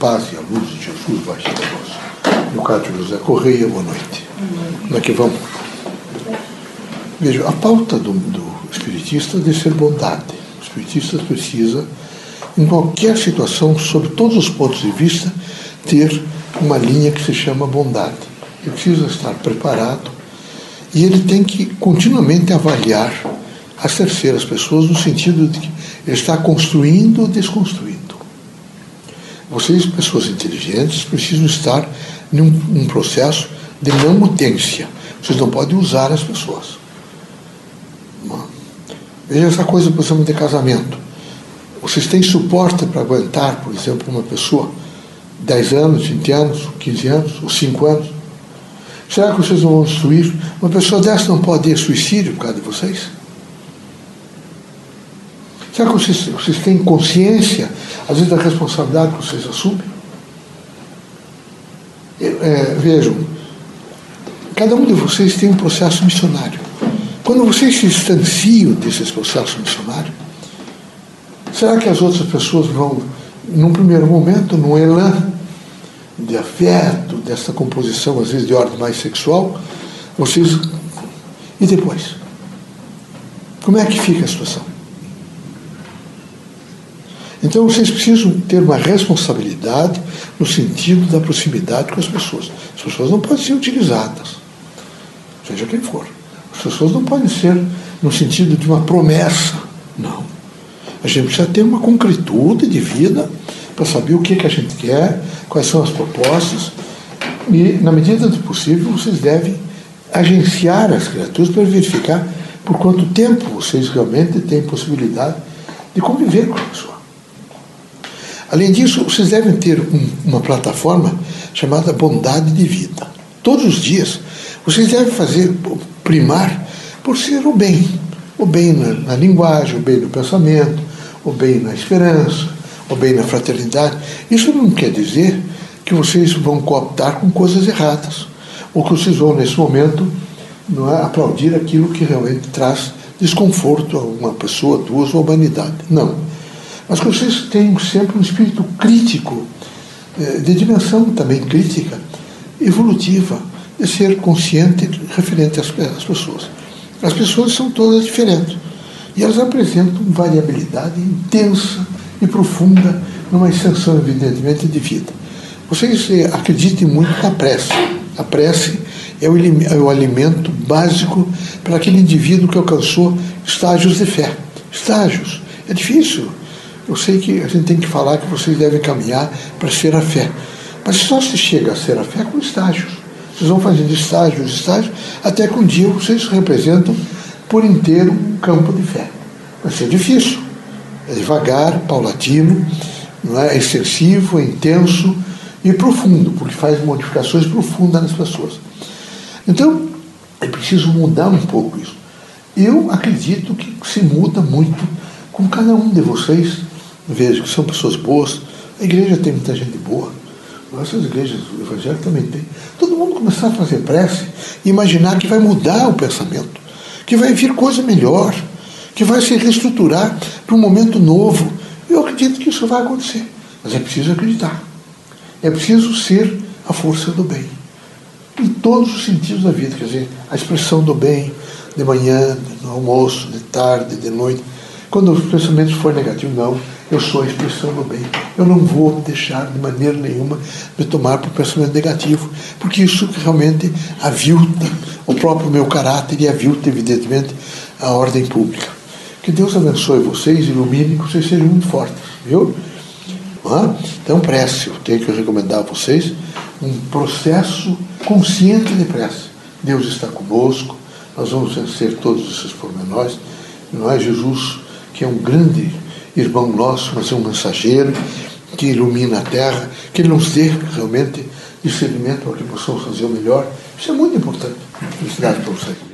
paz e a luz de Jesus convosco. No caso de José Correia, boa noite. Como é que vamos? Veja, a pauta do, do espiritista deve ser bondade. O espiritista precisa, em qualquer situação, sob todos os pontos de vista, ter uma linha que se chama bondade. Ele precisa estar preparado e ele tem que continuamente avaliar as terceiras pessoas no sentido de que ele está construindo ou desconstruindo. Vocês, pessoas inteligentes, precisam estar num, processo de não mutência. Vocês não podem usar as pessoas. Veja essa coisa, por exemplo, de casamento. Vocês têm suporte para aguentar, por exemplo, uma pessoa 10 anos, 20 anos, 15 anos, ou 5 anos? Será que vocês não vão destruir? Uma pessoa dessa não pode ir suicídio por causa de vocês? Será que vocês, vocês têm consciência, às vezes, da responsabilidade que vocês assumem? É, vejam, cada um de vocês tem um processo missionário. Quando vocês se distanciam desses processos missionários, será que as outras pessoas vão, num primeiro momento, num elan de afeto, dessa composição, às vezes de ordem mais sexual, vocês. E depois? Como é que fica a situação? Então vocês precisam ter uma responsabilidade no sentido da proximidade com as pessoas. As pessoas não podem ser utilizadas, seja quem for. As pessoas não podem ser no sentido de uma promessa. Não. A gente precisa ter uma concretude de vida para saber o que, que a gente quer, quais são as propostas. E, na medida do possível, vocês devem agenciar as criaturas para verificar por quanto tempo vocês realmente têm possibilidade de conviver com a pessoa. Além disso, vocês devem ter um, uma plataforma chamada Bondade de Vida. Todos os dias, vocês devem fazer, primar por ser o bem. O bem na, na linguagem, o bem no pensamento, o bem na esperança, o bem na fraternidade. Isso não quer dizer que vocês vão cooptar com coisas erradas, ou que vocês vão, nesse momento, não é, aplaudir aquilo que realmente traz desconforto a uma pessoa, duas, ou a humanidade. Não mas que vocês tenham sempre um espírito crítico, eh, de dimensão também crítica, evolutiva, de ser consciente referente às, pessoas. As pessoas são todas diferentes e elas apresentam variabilidade intensa e profunda numa extensão, evidentemente, de vida. Vocês eh, acreditem muito na prece. A prece é o, é o alimento básico para aquele indivíduo que alcançou estágios de fé. Estágios. É difícil eu sei que a gente tem que falar que vocês devem caminhar para ser a fé. Mas só se chega a ser a fé com estágios. Vocês vão fazendo estágios, estágios, até que um dia vocês representam por inteiro um campo de fé. Vai ser difícil. É devagar, paulatino, não é? é extensivo, é intenso e profundo, porque faz modificações profundas nas pessoas. Então, é preciso mudar um pouco isso. Eu acredito que se muda muito com cada um de vocês vejo que são pessoas boas. A igreja tem muita gente boa. Nossas igrejas evangélicas também tem. Todo mundo começar a fazer prece e imaginar que vai mudar o pensamento, que vai vir coisa melhor, que vai se reestruturar para um momento novo. Eu acredito que isso vai acontecer. Mas é preciso acreditar. É preciso ser a força do bem. Em todos os sentidos da vida. Quer dizer, a expressão do bem de manhã, no almoço, de tarde, de noite. Quando os pensamentos forem negativos, não eu sou a expressão do bem. Eu não vou deixar de maneira nenhuma me tomar por pensamento negativo, porque isso realmente avilta o próprio meu caráter e avilta, evidentemente, a ordem pública. Que Deus abençoe vocês, ilumine, que vocês sejam muito fortes, viu? Então, prece. Eu tenho que recomendar a vocês um processo consciente de prece. Deus está conosco, nós vamos vencer todos esses pormenores. Não é Jesus, que é um grande irmão nosso, mas é um mensageiro que ilumina a terra, que nos dê realmente discernimento para que possamos fazer o melhor. Isso é muito importante. Para vocês.